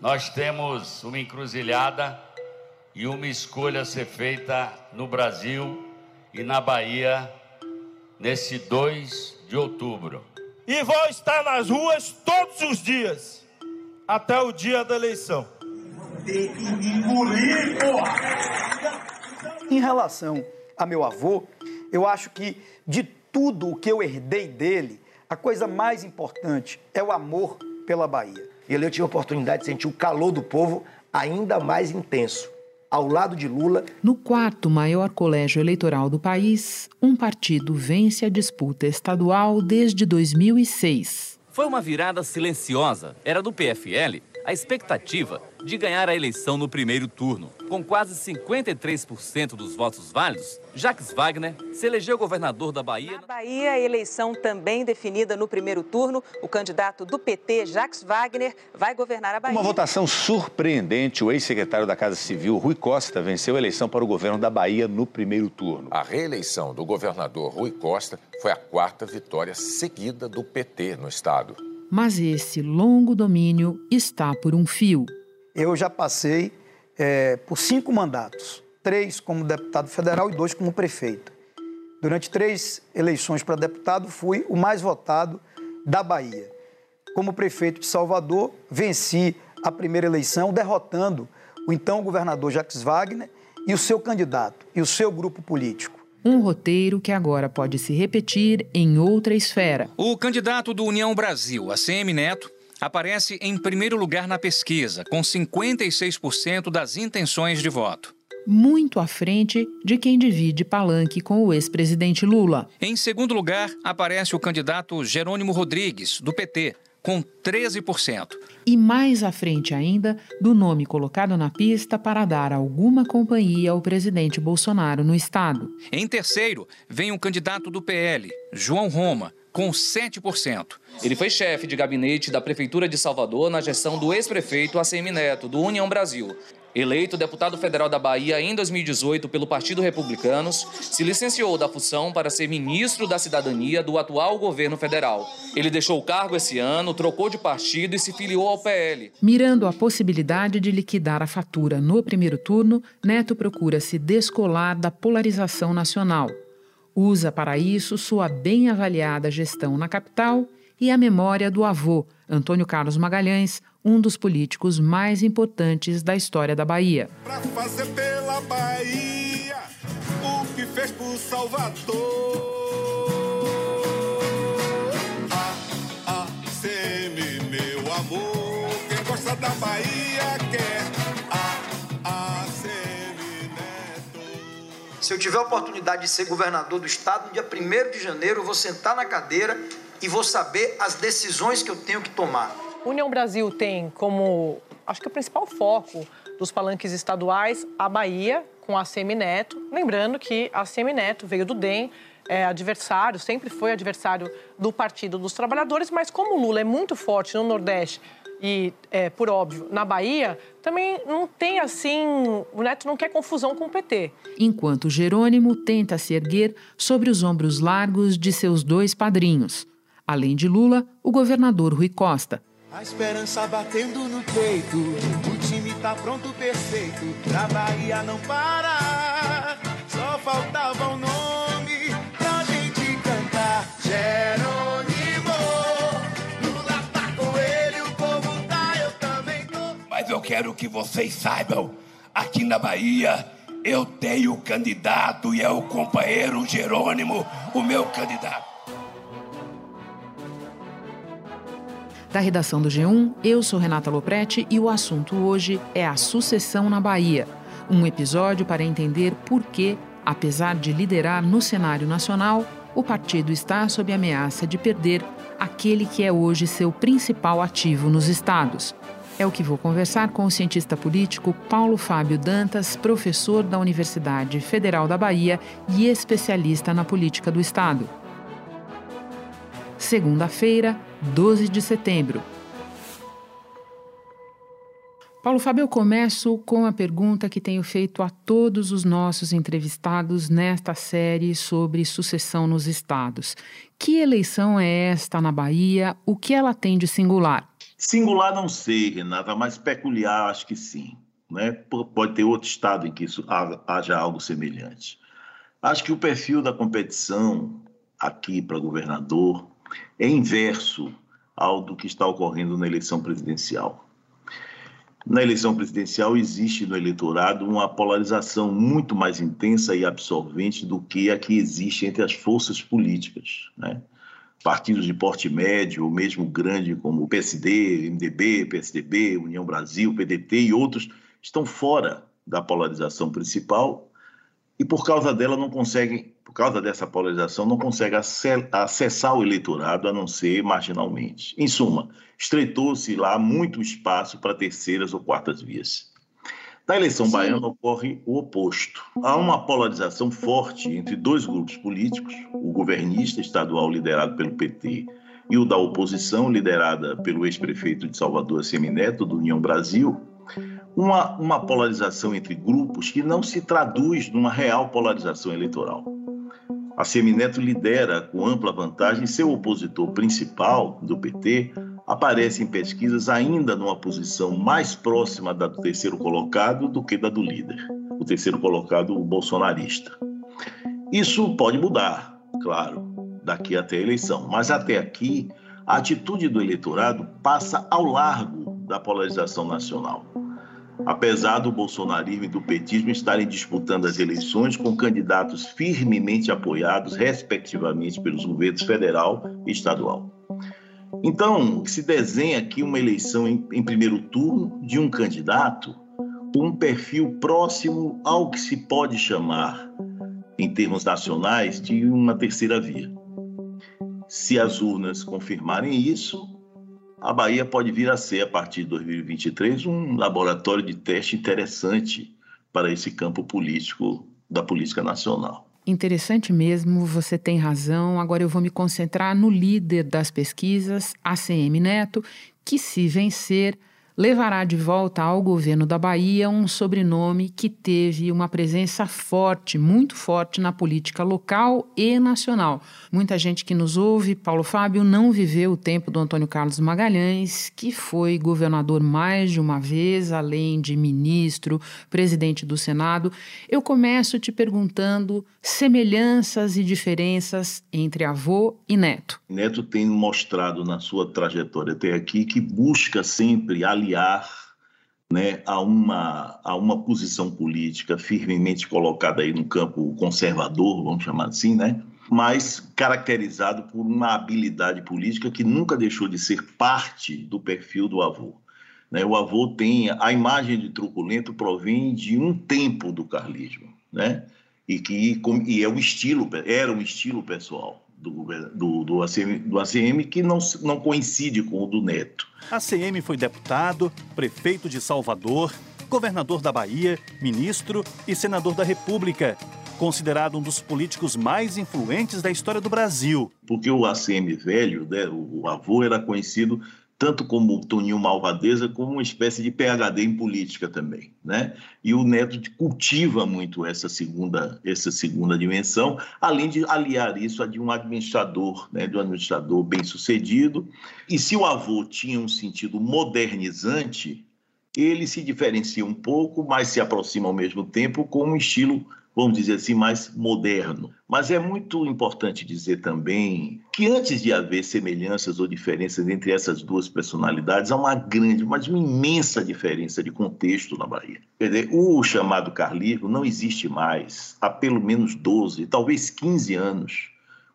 nós temos uma encruzilhada e uma escolha a ser feita no Brasil e na Bahia nesse 2 de outubro. E vou estar nas ruas todos os dias, até o dia da eleição. Em relação a meu avô, eu acho que de tudo o que eu herdei dele, a coisa mais importante é o amor pela Bahia. E ali eu tive a oportunidade de sentir o calor do povo ainda mais intenso. Ao lado de Lula. No quarto maior colégio eleitoral do país, um partido vence a disputa estadual desde 2006. Foi uma virada silenciosa. Era do PFL a expectativa de ganhar a eleição no primeiro turno. Com quase 53% dos votos válidos, Jacques Wagner se elegeu governador da Bahia. Na Bahia, a eleição também definida no primeiro turno. O candidato do PT, Jacques Wagner, vai governar a Bahia. Uma votação surpreendente. O ex-secretário da Casa Civil, Rui Costa, venceu a eleição para o governo da Bahia no primeiro turno. A reeleição do governador Rui Costa foi a quarta vitória seguida do PT no estado. Mas esse longo domínio está por um fio. Eu já passei é, por cinco mandatos: três como deputado federal e dois como prefeito. Durante três eleições para deputado, fui o mais votado da Bahia. Como prefeito de Salvador, venci a primeira eleição, derrotando o então governador Jacques Wagner e o seu candidato e o seu grupo político. Um roteiro que agora pode se repetir em outra esfera. O candidato do União Brasil, ACM Neto, aparece em primeiro lugar na pesquisa, com 56% das intenções de voto. Muito à frente de quem divide palanque com o ex-presidente Lula. Em segundo lugar, aparece o candidato Jerônimo Rodrigues, do PT, com 13%. E mais à frente ainda do nome colocado na pista para dar alguma companhia ao presidente Bolsonaro no estado. Em terceiro, vem o candidato do PL, João Roma, com 7%. Ele foi chefe de gabinete da Prefeitura de Salvador na gestão do ex-prefeito ACM Neto, do União Brasil. Eleito deputado federal da Bahia em 2018 pelo Partido Republicanos, se licenciou da função para ser ministro da Cidadania do atual governo federal. Ele deixou o cargo esse ano, trocou de partido e se filiou ao PL. Mirando a possibilidade de liquidar a fatura no primeiro turno, Neto procura se descolar da polarização nacional. Usa para isso sua bem avaliada gestão na capital e a memória do avô, Antônio Carlos Magalhães, um dos políticos mais importantes da história da Bahia. Fazer pela Bahia o que fez por Salvador. A, a, semi, meu amor, quem gosta da Bahia Se eu tiver a oportunidade de ser governador do estado, no dia 1 de janeiro eu vou sentar na cadeira e vou saber as decisões que eu tenho que tomar. União Brasil tem como, acho que o principal foco dos palanques estaduais a Bahia, com a ACM Neto. Lembrando que a ACM Neto veio do DEM, é adversário, sempre foi adversário do Partido dos Trabalhadores, mas como o Lula é muito forte no Nordeste e, é, por óbvio, na Bahia, também não tem assim. O Neto não quer confusão com o PT. Enquanto Jerônimo tenta se erguer sobre os ombros largos de seus dois padrinhos. Além de Lula, o governador Rui Costa, a esperança batendo no peito, o time tá pronto, perfeito, pra Bahia não parar. Só faltava um nome que vocês saibam, aqui na Bahia, eu tenho candidato e é o companheiro Jerônimo, o meu candidato. Da redação do G1, eu sou Renata Loprete e o assunto hoje é a sucessão na Bahia. Um episódio para entender por que, apesar de liderar no cenário nacional, o partido está sob ameaça de perder aquele que é hoje seu principal ativo nos estados. É o que vou conversar com o cientista político Paulo Fábio Dantas, professor da Universidade Federal da Bahia e especialista na política do Estado. Segunda-feira, 12 de setembro. Paulo Fábio, eu começo com a pergunta que tenho feito a todos os nossos entrevistados nesta série sobre sucessão nos estados. Que eleição é esta na Bahia? O que ela tem de singular? Singular não sei, Renata, mas peculiar acho que sim. Né? Pode ter outro estado em que isso haja algo semelhante. Acho que o perfil da competição aqui para governador é inverso ao do que está ocorrendo na eleição presidencial. Na eleição presidencial existe no eleitorado uma polarização muito mais intensa e absorvente do que a que existe entre as forças políticas. Né? Partidos de porte médio, ou mesmo grande, como o PSD, MDB, PSDB, União Brasil, PDT e outros, estão fora da polarização principal e, por causa dela, não conseguem, por causa dessa polarização, não conseguem acessar o eleitorado, a não ser marginalmente. Em suma, estreitou-se lá muito espaço para terceiras ou quartas vias. Na eleição Sim. baiana ocorre o oposto. Há uma polarização forte entre dois grupos políticos, o governista estadual liderado pelo PT e o da oposição liderada pelo ex-prefeito de Salvador, Semineto, do União Brasil, uma, uma polarização entre grupos que não se traduz numa real polarização eleitoral. A Semineto lidera com ampla vantagem seu opositor principal do PT, aparece em pesquisas ainda numa posição mais próxima da do terceiro colocado do que da do líder, o terceiro colocado, o bolsonarista. Isso pode mudar, claro, daqui até a eleição, mas até aqui a atitude do eleitorado passa ao largo da polarização nacional. Apesar do bolsonarismo e do petismo estarem disputando as eleições com candidatos firmemente apoiados, respectivamente, pelos governos federal e estadual. Então, se desenha aqui uma eleição em, em primeiro turno de um candidato com um perfil próximo ao que se pode chamar, em termos nacionais, de uma terceira via. Se as urnas confirmarem isso, a Bahia pode vir a ser, a partir de 2023, um laboratório de teste interessante para esse campo político da política nacional. Interessante mesmo, você tem razão. Agora eu vou me concentrar no líder das pesquisas, ACM Neto, que, se vencer, levará de volta ao governo da Bahia um sobrenome que teve uma presença forte, muito forte na política local e nacional. Muita gente que nos ouve, Paulo Fábio, não viveu o tempo do Antônio Carlos Magalhães, que foi governador mais de uma vez, além de ministro, presidente do Senado. Eu começo te perguntando semelhanças e diferenças entre avô e neto. Neto tem mostrado na sua trajetória até aqui que busca sempre aliar aliar né, a, uma, a uma posição política firmemente colocada aí no campo conservador, vamos chamar assim, né? mas caracterizado por uma habilidade política que nunca deixou de ser parte do perfil do avô. Né? O avô tem a imagem de truculento provém de um tempo do carlismo, né? E que e é o estilo era um estilo pessoal do, do, do, ACM, do ACM que não, não coincide com o do Neto. ACM foi deputado, prefeito de Salvador, governador da Bahia, ministro e senador da República. Considerado um dos políticos mais influentes da história do Brasil. Porque o ACM velho, né, o avô, era conhecido tanto como Toninho Malvadeza, como uma espécie de PhD em política também, né? E o Neto cultiva muito essa segunda, essa segunda dimensão, além de aliar isso a de um administrador, né? De um administrador bem sucedido. E se o avô tinha um sentido modernizante, ele se diferencia um pouco, mas se aproxima ao mesmo tempo com um estilo vamos dizer assim, mais moderno. Mas é muito importante dizer também que antes de haver semelhanças ou diferenças entre essas duas personalidades, há uma grande, mas uma imensa diferença de contexto na Bahia. Quer dizer, o chamado carlismo não existe mais há pelo menos 12, talvez 15 anos,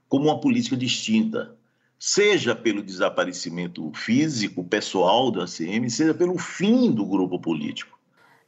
como uma política distinta seja pelo desaparecimento físico, pessoal da ACM, seja pelo fim do grupo político.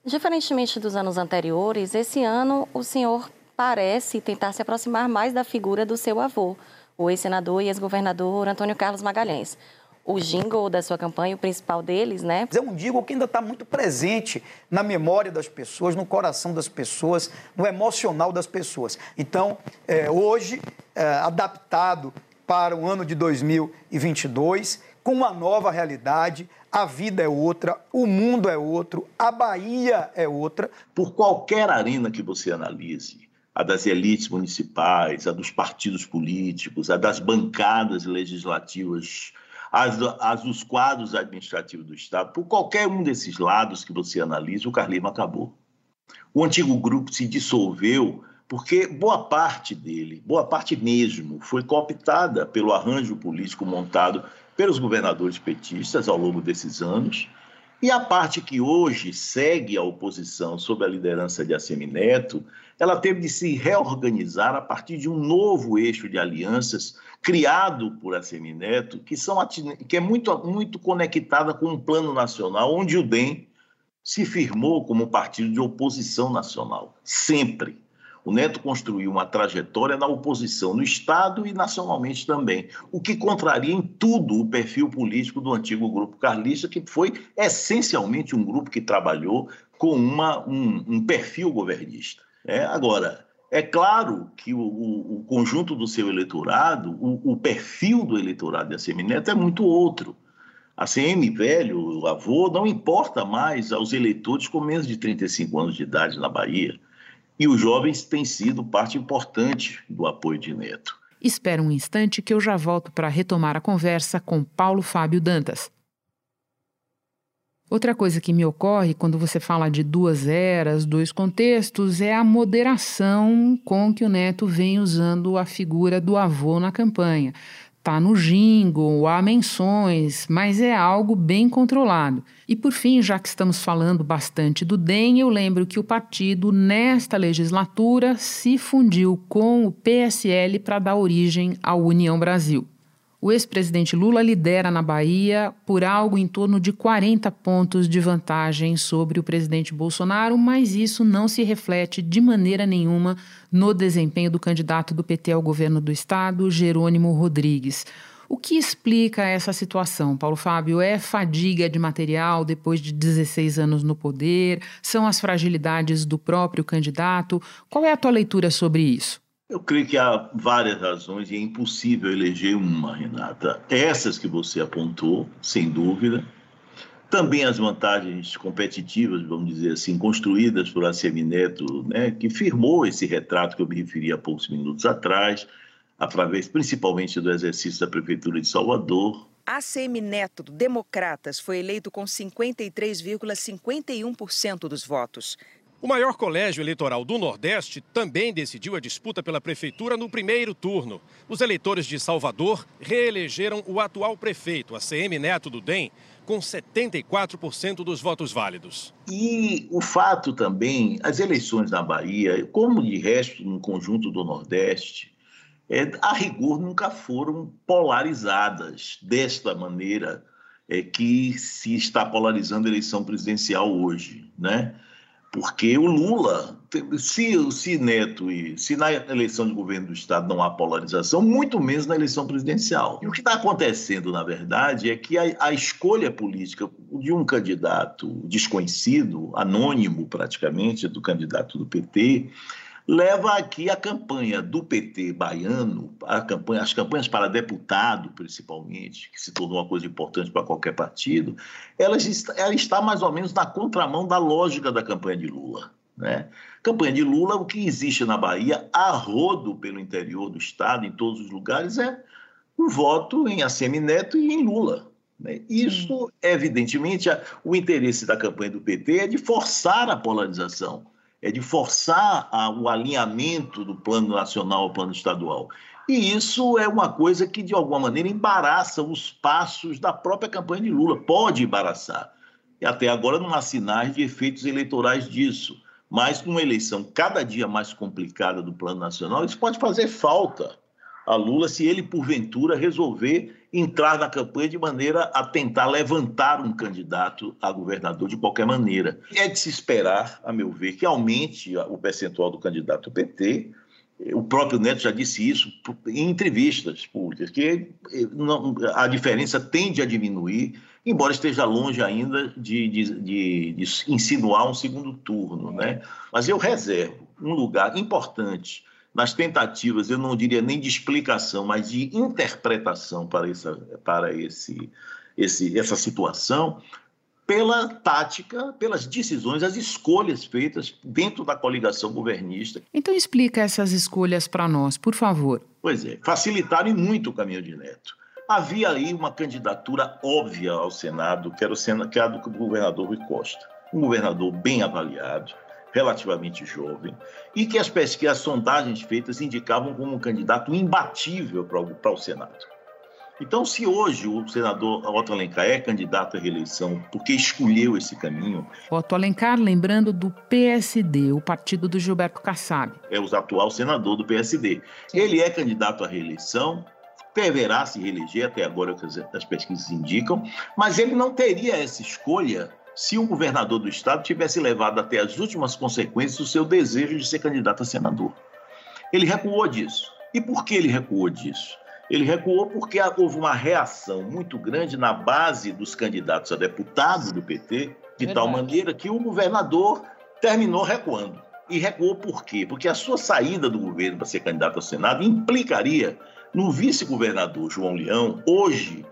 Diferentemente dos anos anteriores, esse ano o senhor parece tentar se aproximar mais da figura do seu avô, o ex-senador e ex-governador Antônio Carlos Magalhães. O jingle da sua campanha, o principal deles, né? É um jingle que ainda está muito presente na memória das pessoas, no coração das pessoas, no emocional das pessoas. Então, é, hoje, é, adaptado para o ano de 2022, com uma nova realidade, a vida é outra, o mundo é outro, a Bahia é outra. Por qualquer arena que você analise, a das elites municipais, a dos partidos políticos, a das bancadas legislativas, as, as, os quadros administrativos do Estado, por qualquer um desses lados que você analise, o Carlima acabou. O antigo grupo se dissolveu porque boa parte dele, boa parte mesmo, foi cooptada pelo arranjo político montado pelos governadores petistas ao longo desses anos. E a parte que hoje segue a oposição sob a liderança de Assemineto, ela teve de se reorganizar a partir de um novo eixo de alianças criado por Assemineto, que, são, que é muito, muito conectada com um plano nacional, onde o DEM se firmou como partido de oposição nacional, sempre. O Neto construiu uma trajetória na oposição no Estado e nacionalmente também, o que contraria em tudo o perfil político do antigo grupo carlista, que foi essencialmente um grupo que trabalhou com uma, um, um perfil governista. É, agora, é claro que o, o, o, conjunto do seu eleitorado, o, o perfil do eleitorado da Semineto é muito outro. A CM velho, o avô, não importa mais aos eleitores com menos de 35 anos de idade na Bahia. E os jovens têm sido parte importante do apoio de Neto. Espera um instante que eu já volto para retomar a conversa com Paulo Fábio Dantas. Outra coisa que me ocorre quando você fala de duas eras, dois contextos, é a moderação com que o neto vem usando a figura do avô na campanha. Tá no jingle, há menções, mas é algo bem controlado. E por fim, já que estamos falando bastante do DEM, eu lembro que o partido, nesta legislatura, se fundiu com o PSL para dar origem à União Brasil. O ex-presidente Lula lidera na Bahia por algo em torno de 40 pontos de vantagem sobre o presidente Bolsonaro, mas isso não se reflete de maneira nenhuma no desempenho do candidato do PT ao governo do estado, Jerônimo Rodrigues. O que explica essa situação, Paulo Fábio? É fadiga de material depois de 16 anos no poder? São as fragilidades do próprio candidato? Qual é a tua leitura sobre isso? Eu creio que há várias razões e é impossível eleger uma, Renata. Essas que você apontou, sem dúvida. Também as vantagens competitivas, vamos dizer assim, construídas por ACM Neto, né, que firmou esse retrato que eu me referi há poucos minutos atrás, através principalmente do exercício da Prefeitura de Salvador. ACM Neto, do Democratas, foi eleito com 53,51% dos votos. O maior colégio eleitoral do Nordeste também decidiu a disputa pela prefeitura no primeiro turno. Os eleitores de Salvador reelegeram o atual prefeito, ACM Neto do DEM, com 74% dos votos válidos. E o fato também, as eleições na Bahia, como de resto no conjunto do Nordeste, é, a rigor nunca foram polarizadas desta maneira é, que se está polarizando a eleição presidencial hoje, né? Porque o Lula, se, se Neto e se na eleição de governo do Estado não há polarização, muito menos na eleição presidencial. E o que está acontecendo, na verdade, é que a, a escolha política de um candidato desconhecido, anônimo praticamente, do candidato do PT, leva aqui a campanha do PT baiano, a campanha, as campanhas para deputado, principalmente, que se tornou uma coisa importante para qualquer partido, ela está, ela está mais ou menos na contramão da lógica da campanha de Lula. Né? Campanha de Lula, o que existe na Bahia, a rodo pelo interior do Estado, em todos os lugares, é o voto em ACM Neto e em Lula. Né? Isso, evidentemente, o interesse da campanha do PT é de forçar a polarização é de forçar a, o alinhamento do plano nacional ao plano estadual. E isso é uma coisa que, de alguma maneira, embaraça os passos da própria campanha de Lula. Pode embaraçar. E até agora não há sinais de efeitos eleitorais disso. Mas numa eleição cada dia mais complicada do plano nacional, isso pode fazer falta a Lula se ele, porventura, resolver entrar na campanha de maneira a tentar levantar um candidato a governador de qualquer maneira. É de se esperar, a meu ver, que aumente o percentual do candidato PT. O próprio Neto já disse isso em entrevistas públicas, que não, a diferença tende a diminuir, embora esteja longe ainda de, de, de, de insinuar um segundo turno. Né? Mas eu reservo um lugar importante nas tentativas, eu não diria nem de explicação, mas de interpretação para essa, para esse, esse, essa situação, pela tática, pelas decisões, as escolhas feitas dentro da coligação governista. Então explica essas escolhas para nós, por favor. Pois é, facilitaram muito o caminho de Neto. Havia aí uma candidatura óbvia ao Senado, que era, o Senado, que era do governador Rui Costa. Um governador bem avaliado, relativamente jovem, e que as pesquisas, as sondagens feitas indicavam como um candidato imbatível para o, para o Senado. Então, se hoje o senador Otto Alencar é candidato à reeleição porque escolheu esse caminho. Otto Alencar, lembrando do PSD, o partido do Gilberto Kassab. É o atual senador do PSD. Ele é candidato à reeleição, deverá se reeleger, até agora as pesquisas indicam, mas ele não teria essa escolha se o governador do estado tivesse levado até as últimas consequências o seu desejo de ser candidato a senador. Ele recuou disso. E por que ele recuou disso? Ele recuou porque houve uma reação muito grande na base dos candidatos a deputado do PT, de Verdade. tal maneira que o governador terminou recuando. E recuou por quê? Porque a sua saída do governo para ser candidato ao Senado implicaria no vice-governador João Leão, hoje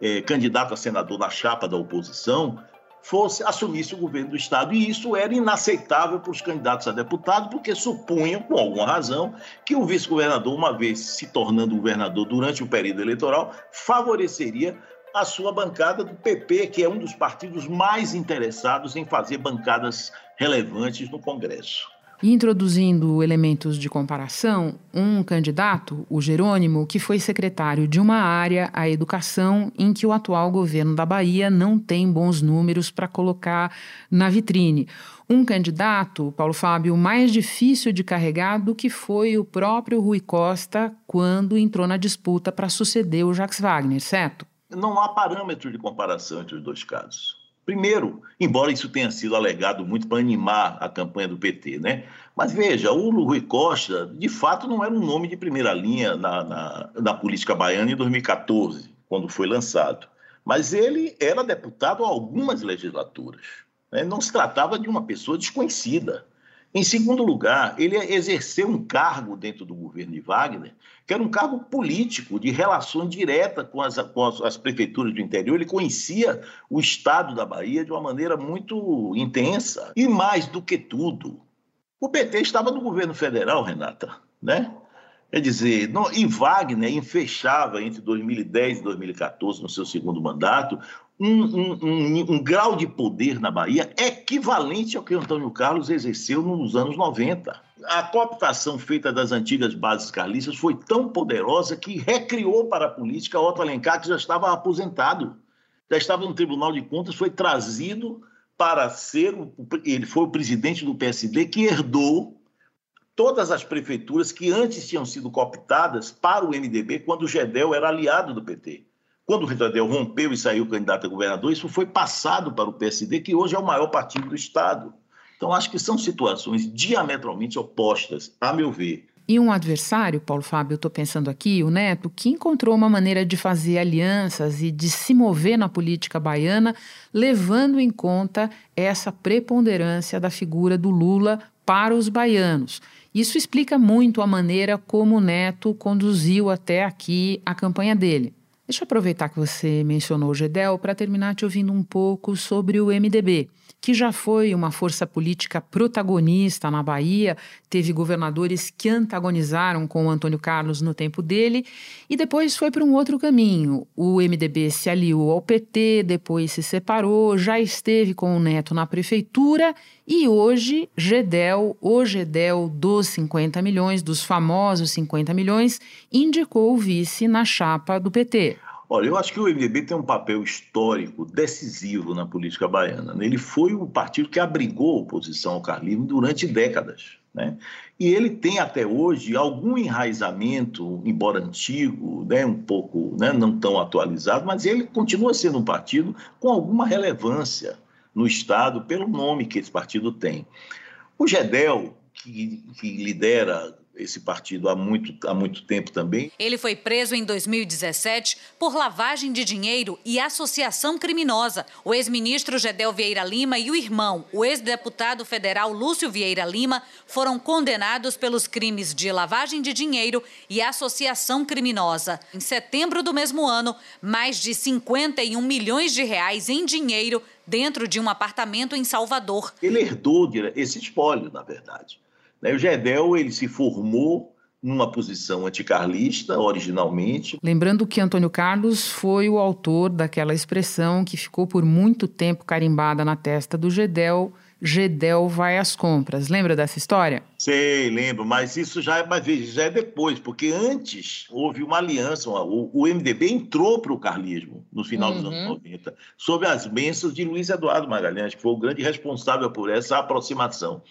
é, candidato a senador na chapa da oposição, fosse assumisse o governo do estado. E isso era inaceitável para os candidatos a deputado porque supunham com alguma razão que o vice-governador uma vez se tornando governador durante o período eleitoral favoreceria a sua bancada do PP que é um dos partidos mais interessados em fazer bancadas relevantes no Congresso introduzindo elementos de comparação, um candidato, o Jerônimo, que foi secretário de uma área, a educação, em que o atual governo da Bahia não tem bons números para colocar na vitrine. Um candidato, Paulo Fábio, mais difícil de carregar do que foi o próprio Rui Costa quando entrou na disputa para suceder o Jacques Wagner, certo? Não há parâmetro de comparação entre os dois casos. Primeiro, embora isso tenha sido alegado muito para animar a campanha do PT, né? Mas veja, o Rui Costa, de fato, não era um nome de primeira linha na, na, na política baiana em 2014, quando foi lançado. Mas ele era deputado há algumas legislaturas. Né? Não se tratava de uma pessoa desconhecida. Em segundo lugar, ele exerceu um cargo dentro do governo de Wagner, que era um cargo político, de relação direta com as, com as, as prefeituras do interior. Ele conhecia o estado da Bahia de uma maneira muito intensa. E mais do que tudo, o PT estava no governo federal, Renata, né? Quer dizer, não, e Wagner fechava entre 2010 e 2014, no seu segundo mandato, um, um, um, grau de poder na Bahia equivalente ao que Antônio Carlos exerceu nos anos 90. A cooptação feita das antigas bases carlistas foi tão poderosa que recriou para a política Otto Alencar, que já estava aposentado, já estava no Tribunal de Contas, foi trazido para ser. Ele foi o presidente do PSD que herdou todas as prefeituras que antes tinham sido cooptadas para o MDB, quando o Gedel era aliado do PT. Quando o Ritadel rompeu e saiu candidato a governador, isso foi passado para o PSD, que hoje é o maior partido do Estado. Então, acho que são situações diametralmente opostas, a meu ver. E um adversário, Paulo Fábio, estou pensando aqui, o Neto, que encontrou uma maneira de fazer alianças e de se mover na política baiana, levando em conta essa preponderância da figura do Lula para os baianos. Isso explica muito a maneira como o Neto conduziu até aqui a campanha dele. Deixa eu aproveitar que você mencionou o GEDEL para terminar te ouvindo um pouco sobre o MDB, que já foi uma força política protagonista na Bahia, teve governadores que antagonizaram com o Antônio Carlos no tempo dele e depois foi para um outro caminho. O MDB se aliou ao PT, depois se separou, já esteve com o Neto na prefeitura e hoje Gedel, o Gedel dos 50 milhões, dos famosos 50 milhões, indicou o vice na chapa do PT. Olha, eu acho que o MDB tem um papel histórico decisivo na política baiana. Ele foi o partido que abrigou a oposição ao carlismo durante décadas. Né? E ele tem até hoje algum enraizamento, embora antigo, né, um pouco né, não tão atualizado, mas ele continua sendo um partido com alguma relevância no Estado pelo nome que esse partido tem. O GEDEL, que, que lidera esse partido há muito, há muito tempo também. Ele foi preso em 2017 por lavagem de dinheiro e associação criminosa. O ex-ministro Gedel Vieira Lima e o irmão, o ex-deputado federal Lúcio Vieira Lima, foram condenados pelos crimes de lavagem de dinheiro e associação criminosa. Em setembro do mesmo ano, mais de 51 milhões de reais em dinheiro dentro de um apartamento em Salvador. Ele herdou esse espólio, na verdade. Né, o Gedel ele se formou numa posição anticarlista, originalmente. Lembrando que Antônio Carlos foi o autor daquela expressão que ficou por muito tempo carimbada na testa do Gedel, Gedel vai às compras. Lembra dessa história? Sei, lembro, mas isso já é, mas já é depois, porque antes houve uma aliança, o, o MDB entrou para o carlismo no final uhum. dos anos 90, sob as bênçãos de Luiz Eduardo Magalhães, que foi o grande responsável por essa aproximação.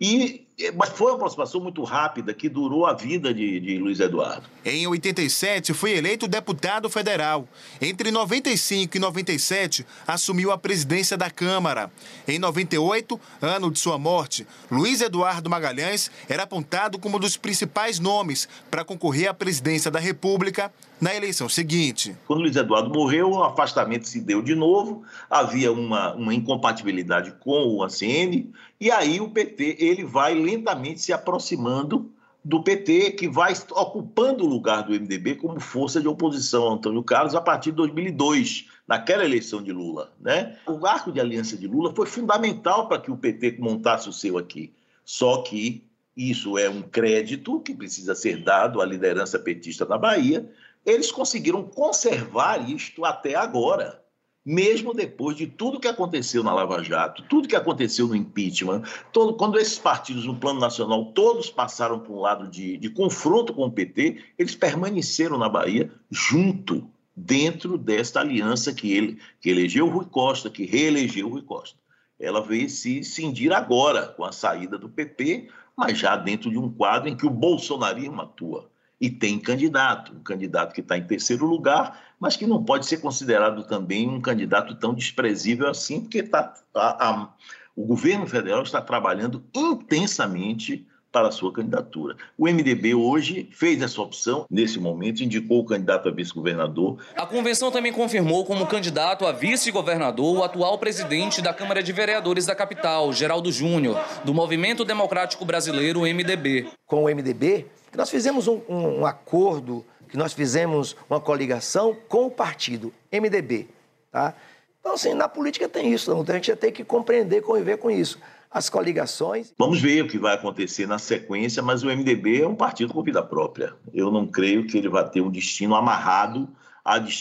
E, mas foi uma aproximação muito rápida que durou a vida de, de Luiz Eduardo. Em 87, foi eleito deputado federal. Entre 95 e 97, assumiu a presidência da Câmara. Em 98, ano de sua morte, Luiz Eduardo Magalhães era apontado como um dos principais nomes para concorrer à presidência da República na eleição seguinte. Quando Luiz Eduardo morreu, o afastamento se deu de novo, havia uma, uma incompatibilidade com o ACN, e aí o PT ele vai lentamente se aproximando do PT, que vai ocupando o lugar do MDB como força de oposição ao Antônio Carlos a partir de 2002, naquela eleição de Lula. Né? O arco de aliança de Lula foi fundamental para que o PT montasse o seu aqui. Só que isso é um crédito que precisa ser dado à liderança petista na Bahia, eles conseguiram conservar isto até agora, mesmo depois de tudo que aconteceu na Lava Jato, tudo que aconteceu no impeachment, todo, quando esses partidos no plano nacional todos passaram para um lado de, de confronto com o PT, eles permaneceram na Bahia junto, dentro desta aliança que ele que elegeu Rui Costa, que reelegeu Rui Costa. Ela veio se cindir agora com a saída do PP, mas já dentro de um quadro em que o bolsonarismo atua e tem candidato, um candidato que está em terceiro lugar, mas que não pode ser considerado também um candidato tão desprezível assim, porque tá, a, a, o governo federal está trabalhando intensamente para a sua candidatura. O MDB hoje fez essa opção, nesse momento, indicou o candidato a vice-governador. A convenção também confirmou como candidato a vice-governador o atual presidente da Câmara de Vereadores da capital, Geraldo Júnior, do Movimento Democrático Brasileiro, MDB. Com o MDB, nós fizemos um, um, um acordo, que nós fizemos uma coligação com o partido MDB. Tá? Então, assim, na política tem isso, então a gente tem que compreender, conviver com isso. As coligações. Vamos ver o que vai acontecer na sequência, mas o MDB é um partido com vida própria. Eu não creio que ele vai ter um destino amarrado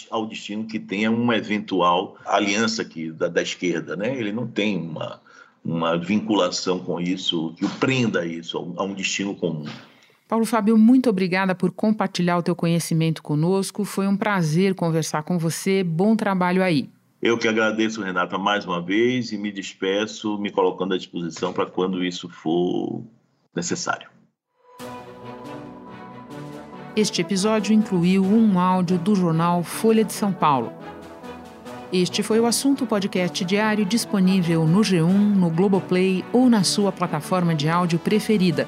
ao destino que tenha uma eventual aliança aqui da, da esquerda, né? Ele não tem uma, uma vinculação com isso que o prenda isso, a um destino comum. Paulo Fábio, muito obrigada por compartilhar o teu conhecimento conosco. Foi um prazer conversar com você. Bom trabalho aí. Eu que agradeço, Renata, mais uma vez e me despeço, me colocando à disposição para quando isso for necessário. Este episódio incluiu um áudio do jornal Folha de São Paulo. Este foi o assunto podcast diário disponível no G1, no Globoplay ou na sua plataforma de áudio preferida.